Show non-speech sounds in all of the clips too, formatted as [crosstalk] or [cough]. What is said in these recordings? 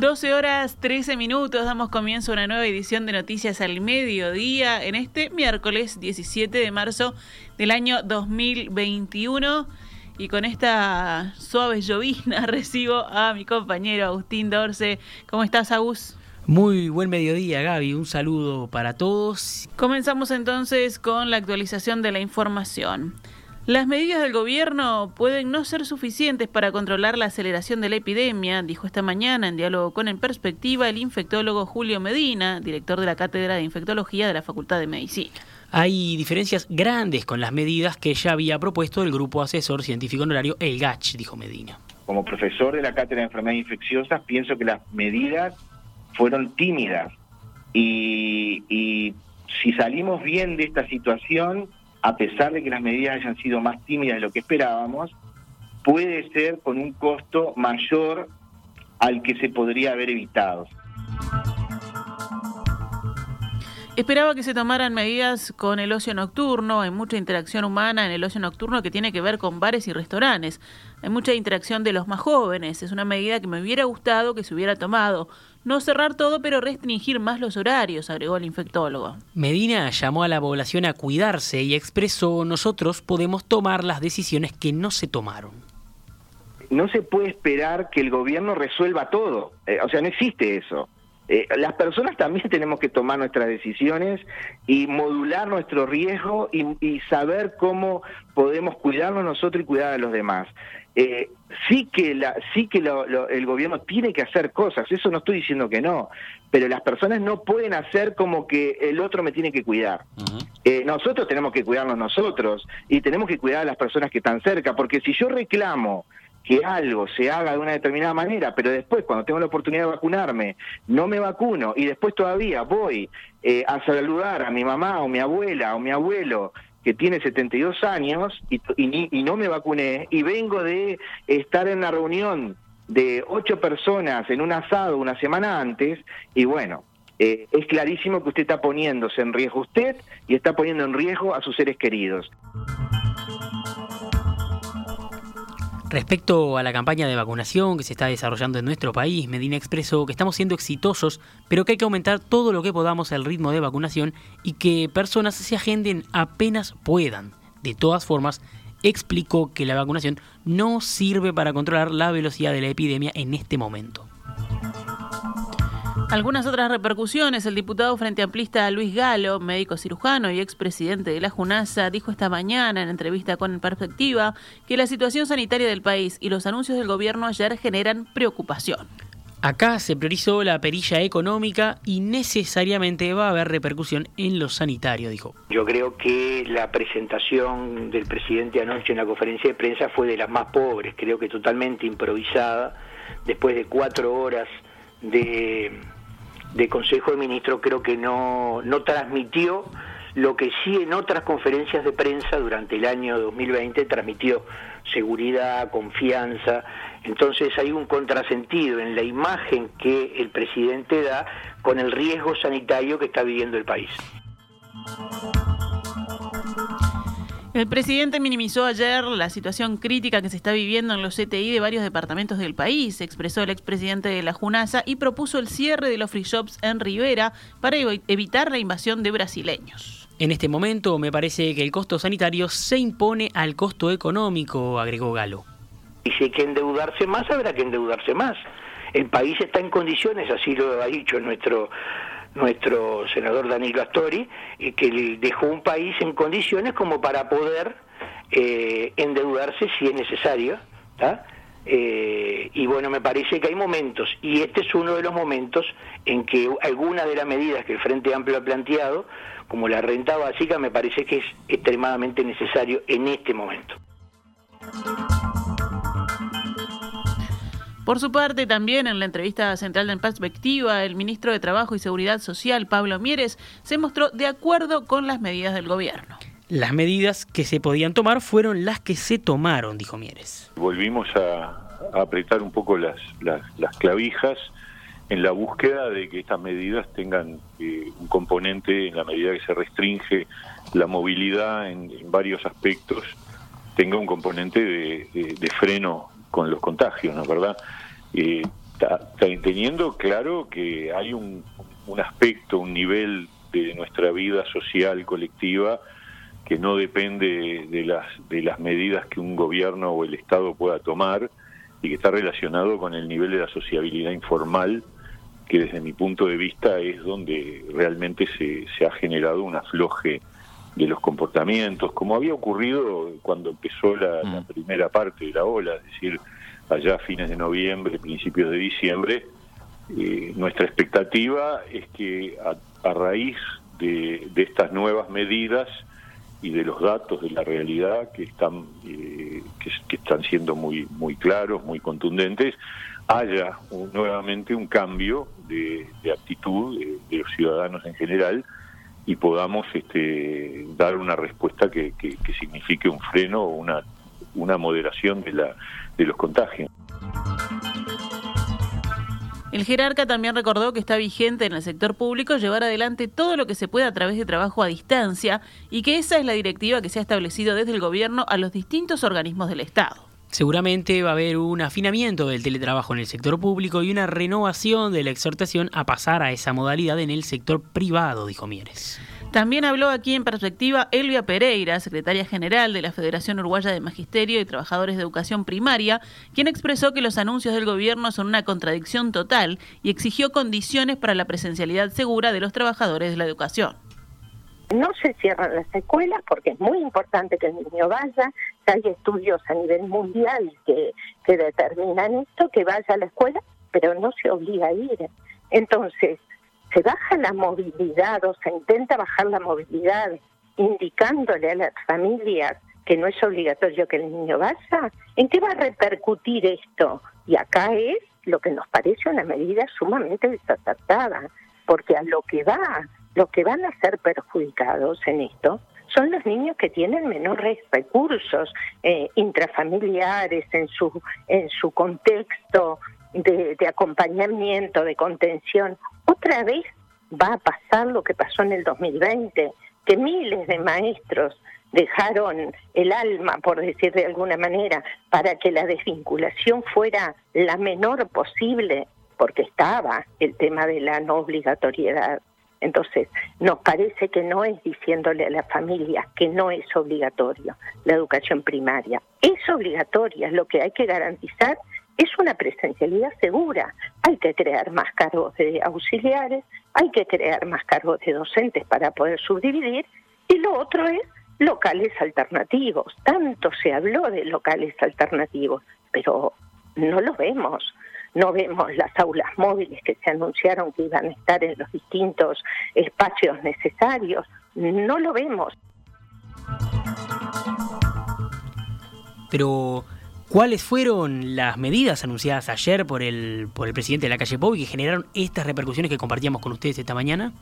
12 horas 13 minutos, damos comienzo a una nueva edición de Noticias al Mediodía en este miércoles 17 de marzo del año 2021. Y con esta suave llovina [laughs] recibo a mi compañero Agustín Dorce. ¿Cómo estás, Agus? Muy buen mediodía, Gaby. Un saludo para todos. Comenzamos entonces con la actualización de la información. Las medidas del gobierno pueden no ser suficientes para controlar la aceleración de la epidemia, dijo esta mañana en diálogo con En Perspectiva el infectólogo Julio Medina, director de la Cátedra de Infectología de la Facultad de Medicina. Hay diferencias grandes con las medidas que ya había propuesto el Grupo Asesor Científico Honorario, el GACH, dijo Medina. Como profesor de la Cátedra de Enfermedades Infecciosas, pienso que las medidas fueron tímidas y, y si salimos bien de esta situación, a pesar de que las medidas hayan sido más tímidas de lo que esperábamos, puede ser con un costo mayor al que se podría haber evitado. Esperaba que se tomaran medidas con el ocio nocturno, hay mucha interacción humana en el ocio nocturno que tiene que ver con bares y restaurantes, hay mucha interacción de los más jóvenes, es una medida que me hubiera gustado que se hubiera tomado. No cerrar todo, pero restringir más los horarios, agregó el infectólogo. Medina llamó a la población a cuidarse y expresó nosotros podemos tomar las decisiones que no se tomaron. No se puede esperar que el gobierno resuelva todo, eh, o sea, no existe eso. Eh, las personas también [laughs] tenemos que tomar nuestras decisiones y modular nuestro riesgo y, saber cómo podemos cuidarnos nosotros y cuidar a los demás. Eh, sí que, la, sí que el gobierno tiene que hacer cosas, eso no estoy diciendo que no, pero las personas no pueden hacer como que el otro me tiene que cuidar. Eh, nosotros tenemos que cuidarnos nosotros y tenemos que cuidar a las personas que están cerca, porque si yo reclamo que algo se haga de una determinada manera, pero después cuando tengo la oportunidad de vacunarme, no me vacuno y después todavía voy eh, a saludar a mi mamá o mi abuela o mi abuelo que tiene 72 años y, y, no me vacuné y vengo de estar en una reunión de ocho personas en un asado una semana antes y bueno, eh, es clarísimo que usted está poniéndose en riesgo usted y está poniendo en riesgo a sus seres queridos. Respecto a la campaña de vacunación que se está desarrollando en nuestro país, Medina expresó que estamos siendo exitosos, pero que hay que aumentar todo lo que podamos el ritmo de vacunación y que personas se agenden apenas puedan. De todas formas, explicó que la vacunación no sirve para controlar la velocidad de la epidemia en este momento. Algunas otras repercusiones. El diputado frente amplista Luis Galo, médico cirujano y expresidente de la JUNASA, dijo esta mañana en entrevista con Perspectiva que la situación sanitaria del país y los anuncios del gobierno ayer generan preocupación. Acá se priorizó la perilla económica y necesariamente va a haber repercusión en lo sanitario, dijo. Yo creo que la presentación del presidente anoche en la conferencia de prensa fue de las más pobres, creo que totalmente improvisada, después de cuatro horas de de Consejo de Ministros creo que no, no transmitió lo que sí en otras conferencias de prensa durante el año 2020 transmitió seguridad, confianza. Entonces hay un contrasentido en la imagen que el presidente da con el riesgo sanitario que está viviendo el país. El presidente minimizó ayer la situación crítica que se está viviendo en los CTI de varios departamentos del país, expresó el expresidente de la Junasa y propuso el cierre de los free shops en Rivera para evitar la invasión de brasileños. En este momento me parece que el costo sanitario se impone al costo económico, agregó Galo. Y si hay que endeudarse más, habrá que endeudarse más. El país está en condiciones, así lo ha dicho nuestro nuestro senador Danilo Astori, que dejó un país en condiciones como para poder eh, endeudarse si es necesario. Eh, y bueno, me parece que hay momentos, y este es uno de los momentos en que algunas de las medidas que el Frente Amplio ha planteado, como la renta básica, me parece que es extremadamente necesario en este momento. Por su parte, también en la entrevista central de En Perspectiva, el ministro de Trabajo y Seguridad Social, Pablo Mieres, se mostró de acuerdo con las medidas del gobierno. Las medidas que se podían tomar fueron las que se tomaron, dijo Mieres. Volvimos a, apretar un poco las, las, clavijas en la búsqueda de que estas medidas tengan eh, un componente en la medida que se restringe la movilidad en, varios aspectos, tenga un componente de, de freno con los contagios, ¿no verdad? Eh, teniendo claro que hay un, un aspecto, un nivel de nuestra vida social colectiva que no depende de las, de las medidas que un gobierno o el Estado pueda tomar y que está relacionado con el nivel de la sociabilidad informal, que desde mi punto de vista es donde realmente se, se ha generado un afloje de los comportamientos, como había ocurrido cuando empezó la, la, mm. primera parte de la ola, es decir, allá a fines de noviembre, principios de diciembre, eh, nuestra expectativa es que a, raíz de, estas nuevas medidas y de los datos de la realidad que están eh, que, están siendo muy muy claros, muy contundentes, haya nuevamente un cambio de, actitud de, los ciudadanos en general y podamos este, dar una respuesta que, que, que signifique un freno o una, una moderación de, la, de los contagios. El jerarca también recordó que está vigente en el sector público llevar adelante todo lo que se pueda a través de trabajo a distancia y que esa es la directiva que se ha establecido desde el gobierno a los distintos organismos del Estado. Seguramente va a haber un afinamiento del teletrabajo en el sector público y una renovación de la exhortación a pasar a esa modalidad en el sector privado, dijo Mieres. También habló aquí en perspectiva Elvia Pereira, secretaria general de la Federación Uruguaya de Magisterio y Trabajadores de Educación Primaria, quien expresó que los anuncios del gobierno son una contradicción total y exigió condiciones para la presencialidad segura de los trabajadores de la educación. No se cierran las escuelas porque es muy importante que el niño vaya. Hay estudios a nivel mundial que, que determinan esto, que vaya a la escuela, pero no se obliga a ir. Entonces, se baja la movilidad o se intenta bajar la movilidad indicándole a las familias que no es obligatorio que el niño vaya, ¿en qué va a repercutir esto? Y acá es lo que nos parece una medida sumamente desacertada, porque a lo que va, lo que van a ser perjudicados en esto son los niños que tienen menores recursos eh, intrafamiliares en su en su contexto de acompañamiento, de contención otra vez va a pasar lo que pasó en el 2020, que miles de maestros dejaron el alma, por decir de alguna manera, para que la desvinculación fuera la menor posible, porque estaba el tema de la no obligatoriedad. Entonces, nos parece que no es diciéndole a las familias que no es obligatorio la educación primaria. Es obligatoria, lo que hay que garantizar es una presencialidad segura. Hay que crear más cargos de auxiliares, hay que crear más cargos de docentes para poder subdividir, y lo otro es locales alternativos. Tanto se habló de locales alternativos, pero no lo vemos. No vemos las aulas móviles que se anunciaron que iban a estar en los distintos espacios necesarios. No lo vemos. Pero ¿Cuáles fueron las medidas anunciadas ayer por el, por el presidente de la calle Pau y que generaron estas repercusiones que compartíamos con ustedes esta mañana?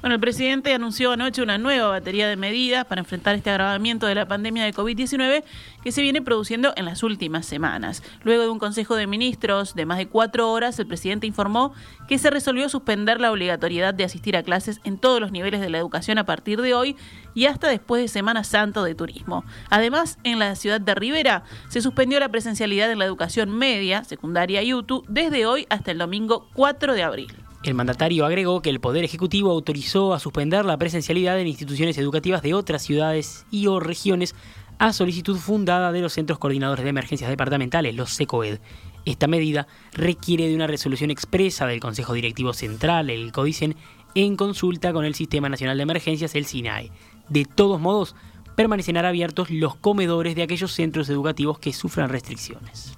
Bueno, el presidente anunció anoche una nueva batería de medidas para enfrentar este agravamiento de la pandemia de COVID-19 que se viene produciendo en las últimas semanas. Luego de un Consejo de Ministros de más de cuatro horas, el presidente informó que se resolvió suspender la obligatoriedad de asistir a clases en todos los niveles de la educación a partir de hoy y hasta después de Semana Santa de Turismo. Además, en la ciudad de Rivera se suspendió la presencialidad en la educación media, secundaria y UTU desde hoy hasta el domingo 4 de abril. El mandatario agregó que el Poder Ejecutivo autorizó a suspender la presencialidad en instituciones educativas de otras ciudades y o regiones a solicitud fundada de los Centros Coordinadores de Emergencias Departamentales, los SECOED. Esta medida requiere de una resolución expresa del Consejo Directivo Central, el CODICEN, en consulta con el Sistema Nacional de Emergencias, el SINAE. De todos modos, permanecerán abiertos los comedores de aquellos centros educativos que sufran restricciones.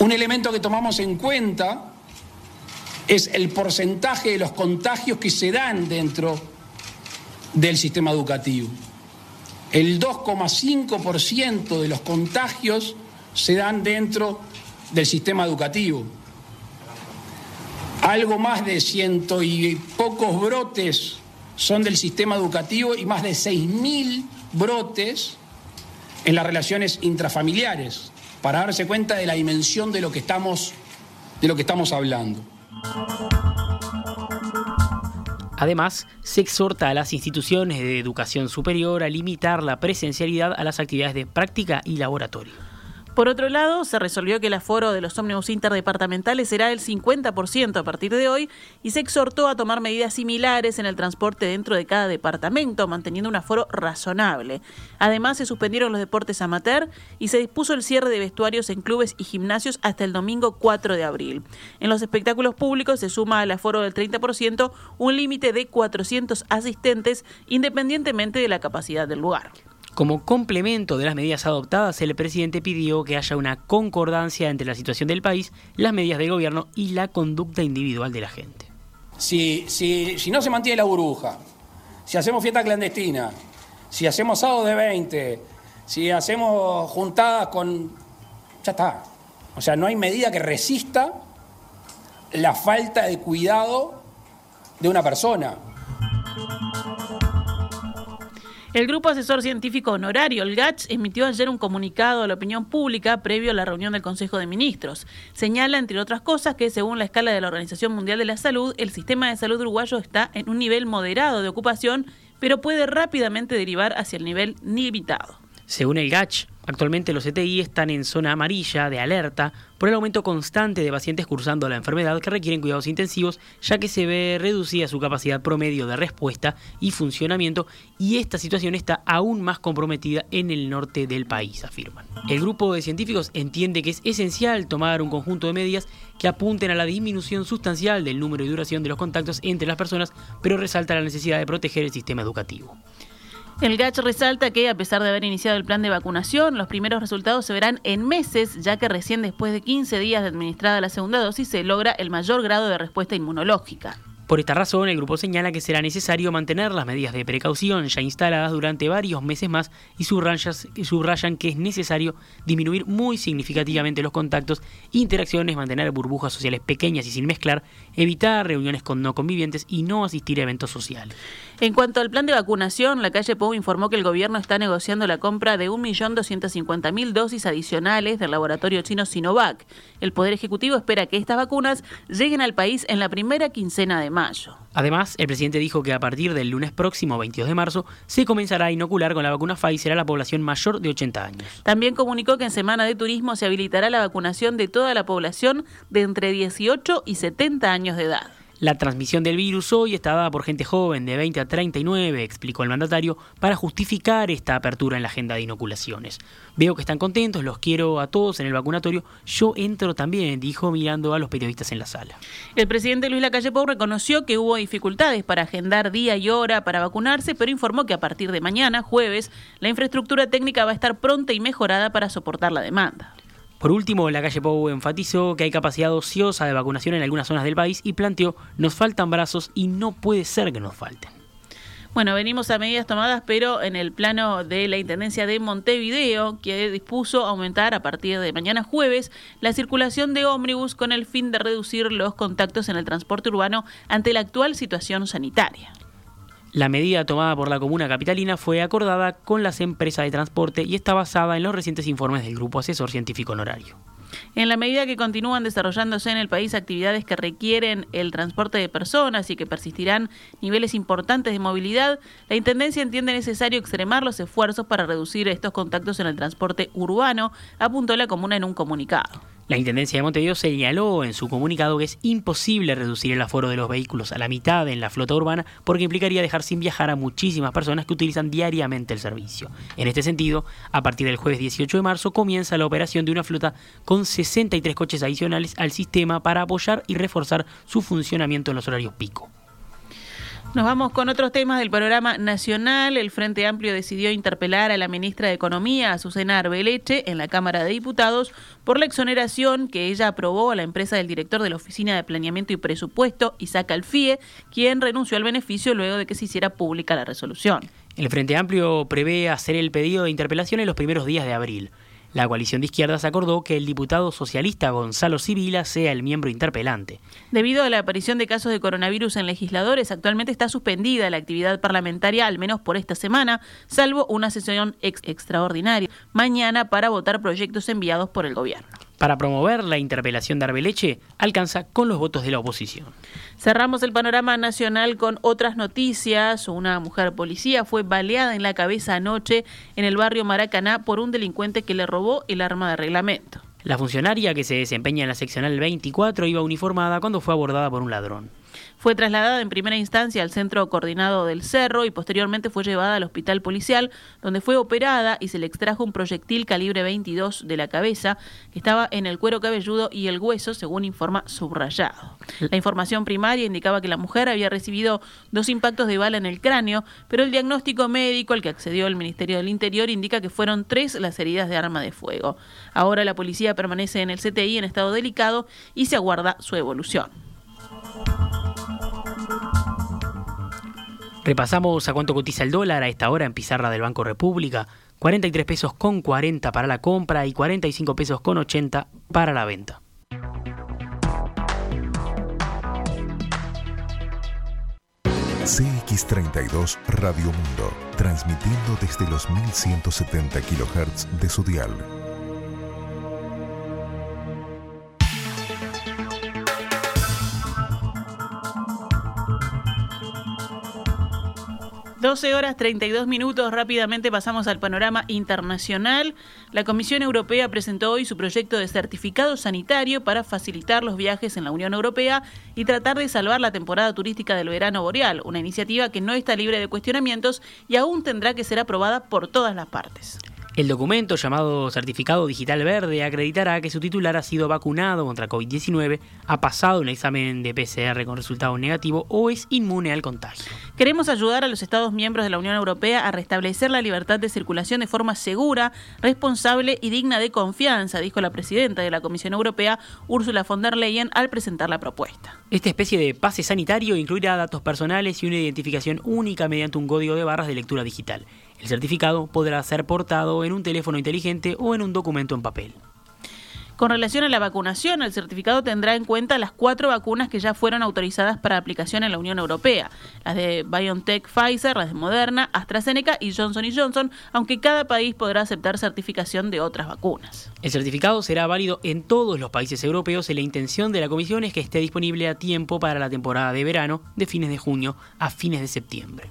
Un elemento que tomamos en cuenta es el porcentaje de los contagios que se dan dentro del sistema educativo. El 2,5% de los contagios se dan dentro del sistema educativo. Algo más de ciento y pocos brotes son del sistema educativo y más de 6.000 brotes en las relaciones intrafamiliares, para darse cuenta de la dimensión de lo que estamos, de lo que estamos hablando. Además, se exhorta a las instituciones de educación superior a limitar la presencialidad a las actividades de práctica y laboratorio. Por otro lado, se resolvió que el aforo de los ómnibus interdepartamentales será del 50% a partir de hoy y se exhortó a tomar medidas similares en el transporte dentro de cada departamento, manteniendo un aforo razonable. Además, se suspendieron los deportes amateur y se dispuso el cierre de vestuarios en clubes y gimnasios hasta el domingo 4 de abril. En los espectáculos públicos se suma al aforo del 30% un límite de 400 asistentes independientemente de la capacidad del lugar. Como complemento de las medidas adoptadas, el presidente pidió que haya una concordancia entre la situación del país, las medidas del gobierno y la conducta individual de la gente. Si, si, si no se mantiene la burbuja, si hacemos fiesta clandestina, si hacemos sábado de 20, si hacemos juntadas con... Ya está. O sea, no hay medida que resista la falta de cuidado de una persona. El Grupo Asesor Científico Honorario, el GACH, emitió ayer un comunicado a la opinión pública previo a la reunión del Consejo de Ministros. Señala, entre otras cosas, que según la escala de la Organización Mundial de la Salud, el sistema de salud uruguayo está en un nivel moderado de ocupación, pero puede rápidamente derivar hacia el nivel limitado. Según el GACH, Actualmente los CTI están en zona amarilla de alerta por el aumento constante de pacientes cursando la enfermedad que requieren cuidados intensivos, ya que se ve reducida su capacidad promedio de respuesta y funcionamiento, y esta situación está aún más comprometida en el norte del país, afirman. El grupo de científicos entiende que es esencial tomar un conjunto de medidas que apunten a la disminución sustancial del número y duración de los contactos entre las personas, pero resalta la necesidad de proteger el sistema educativo. El GACH resalta que, a pesar de haber iniciado el plan de vacunación, los primeros resultados se verán en meses, ya que recién después de 15 días de administrada la segunda dosis se logra el mayor grado de respuesta inmunológica. Por esta razón, el grupo señala que será necesario mantener las medidas de precaución ya instaladas durante varios meses más y subrayan que es necesario disminuir muy significativamente los contactos, interacciones, mantener burbujas sociales pequeñas y sin mezclar, evitar reuniones con no convivientes y no asistir a eventos sociales. En cuanto al plan de vacunación, la calle Pou informó que el gobierno está negociando la compra de 1.250.000 dosis adicionales del laboratorio chino Sinovac. El Poder Ejecutivo espera que estas vacunas lleguen al país en la primera quincena de mayo. Además, el presidente dijo que a partir del lunes próximo, 22 de marzo, se comenzará a inocular con la vacuna Pfizer a la población mayor de 80 años. También comunicó que en Semana de Turismo se habilitará la vacunación de toda la población de entre 18 y 70 años de edad. La transmisión del virus hoy está dada por gente joven de 20 a 39, explicó el mandatario, para justificar esta apertura en la agenda de inoculaciones. Veo que están contentos, los quiero a todos en el vacunatorio. Yo entro también, dijo mirando a los periodistas en la sala. El presidente Luis Lacalle Pou reconoció que hubo dificultades para agendar día y hora para vacunarse, pero informó que a partir de mañana, jueves, la infraestructura técnica va a estar pronta y mejorada para soportar la demanda. Por último, la calle Pou enfatizó que hay capacidad ociosa de vacunación en algunas zonas del país y planteó, nos faltan brazos y no puede ser que nos falten. Bueno, venimos a medidas tomadas, pero en el plano de la Intendencia de Montevideo, que dispuso aumentar a partir de mañana jueves la circulación de ómnibus con el fin de reducir los contactos en el transporte urbano ante la actual situación sanitaria. La medida tomada por la comuna capitalina fue acordada con las empresas de transporte y está basada en los recientes informes del Grupo Asesor Científico Honorario. En la medida que continúan desarrollándose en el país actividades que requieren el transporte de personas y que persistirán niveles importantes de movilidad, la Intendencia entiende necesario extremar los esfuerzos para reducir estos contactos en el transporte urbano, apuntó la comuna en un comunicado. La Intendencia de Montevideo señaló en su comunicado que es imposible reducir el aforo de los vehículos a la mitad en la flota urbana porque implicaría dejar sin viajar a muchísimas personas que utilizan diariamente el servicio. En este sentido, a partir del jueves 18 de marzo comienza la operación de una flota con 63 coches adicionales al sistema para apoyar y reforzar su funcionamiento en los horarios pico. Nos vamos con otros temas del programa nacional. El Frente Amplio decidió interpelar a la ministra de Economía, Azucena Arbeleche, en la Cámara de Diputados por la exoneración que ella aprobó a la empresa del director de la Oficina de Planeamiento y Presupuesto, Isaac Alfie, quien renunció al beneficio luego de que se hiciera pública la resolución. El Frente Amplio prevé hacer el pedido de interpelación en los primeros días de abril. La coalición de izquierdas acordó que el diputado socialista Gonzalo Civila sea el miembro interpelante. Debido a la aparición de casos de coronavirus en legisladores, actualmente está suspendida la actividad parlamentaria, al menos por esta semana, salvo una sesión extraordinaria mañana para votar proyectos enviados por el gobierno. Para promover la interpelación de Arbeleche alcanza con los votos de la oposición. Cerramos el panorama nacional con otras noticias. Una mujer policía fue baleada en la cabeza anoche en el barrio Maracaná por un delincuente que le robó el arma de reglamento. La funcionaria que se desempeña en la seccional 24 iba uniformada cuando fue abordada por un ladrón. Fue trasladada en primera instancia al centro coordinado del Cerro y posteriormente fue llevada al hospital policial, donde fue operada y se le extrajo un proyectil calibre 22 de la cabeza que estaba en el cuero cabelludo y el hueso, según informa subrayado. La información primaria indicaba que la mujer había recibido dos impactos de bala en el cráneo, pero el diagnóstico médico al que accedió el Ministerio del Interior indica que fueron tres las heridas de arma de fuego. Ahora la policía permanece en el CTI en estado delicado y se aguarda su evolución. Repasamos a cuánto cotiza el dólar a esta hora en pizarra del Banco República. 43 pesos con 40 para la compra y 45 pesos con 80 para la venta. CX32 Radio Mundo, transmitiendo desde los 1170 kHz de su dial 12 horas 32 minutos, rápidamente pasamos al panorama internacional. La Comisión Europea presentó hoy su proyecto de certificado sanitario para facilitar los viajes en la Unión Europea y tratar de salvar la temporada turística del verano boreal, una iniciativa que no está libre de cuestionamientos y aún tendrá que ser aprobada por todas las partes. El documento llamado Certificado Digital Verde acreditará que su titular ha sido vacunado contra COVID-19, ha pasado un examen de PCR con resultado negativo o es inmune al contagio. Queremos ayudar a los Estados miembros de la Unión Europea a restablecer la libertad de circulación de forma segura, responsable y digna de confianza, dijo la presidenta de la Comisión Europea, Ursula von der Leyen, al presentar la propuesta. Esta especie de pase sanitario incluirá datos personales y una identificación única mediante un código de barras de lectura digital. El certificado podrá ser portado en un teléfono inteligente o en un documento en papel. Con relación a la vacunación, el certificado tendrá en cuenta las cuatro vacunas que ya fueron autorizadas para aplicación en la Unión Europea, las de BioNTech Pfizer, las de Moderna, AstraZeneca y Johnson Johnson, aunque cada país podrá aceptar certificación de otras vacunas. El certificado será válido en todos los países europeos y la intención de la Comisión es que esté disponible a tiempo para la temporada de verano de fines de junio a fines de septiembre.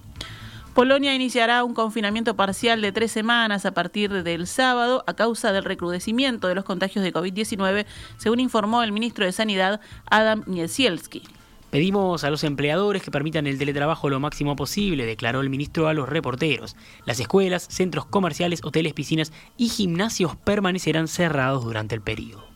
Polonia iniciará un confinamiento parcial de tres semanas a partir del sábado a causa del recrudecimiento de los contagios de COVID-19, según informó el ministro de Sanidad Adam Niesielski. Pedimos a los empleadores que permitan el teletrabajo lo máximo posible, declaró el ministro a los reporteros. Las escuelas, centros comerciales, hoteles, piscinas y gimnasios permanecerán cerrados durante el periodo.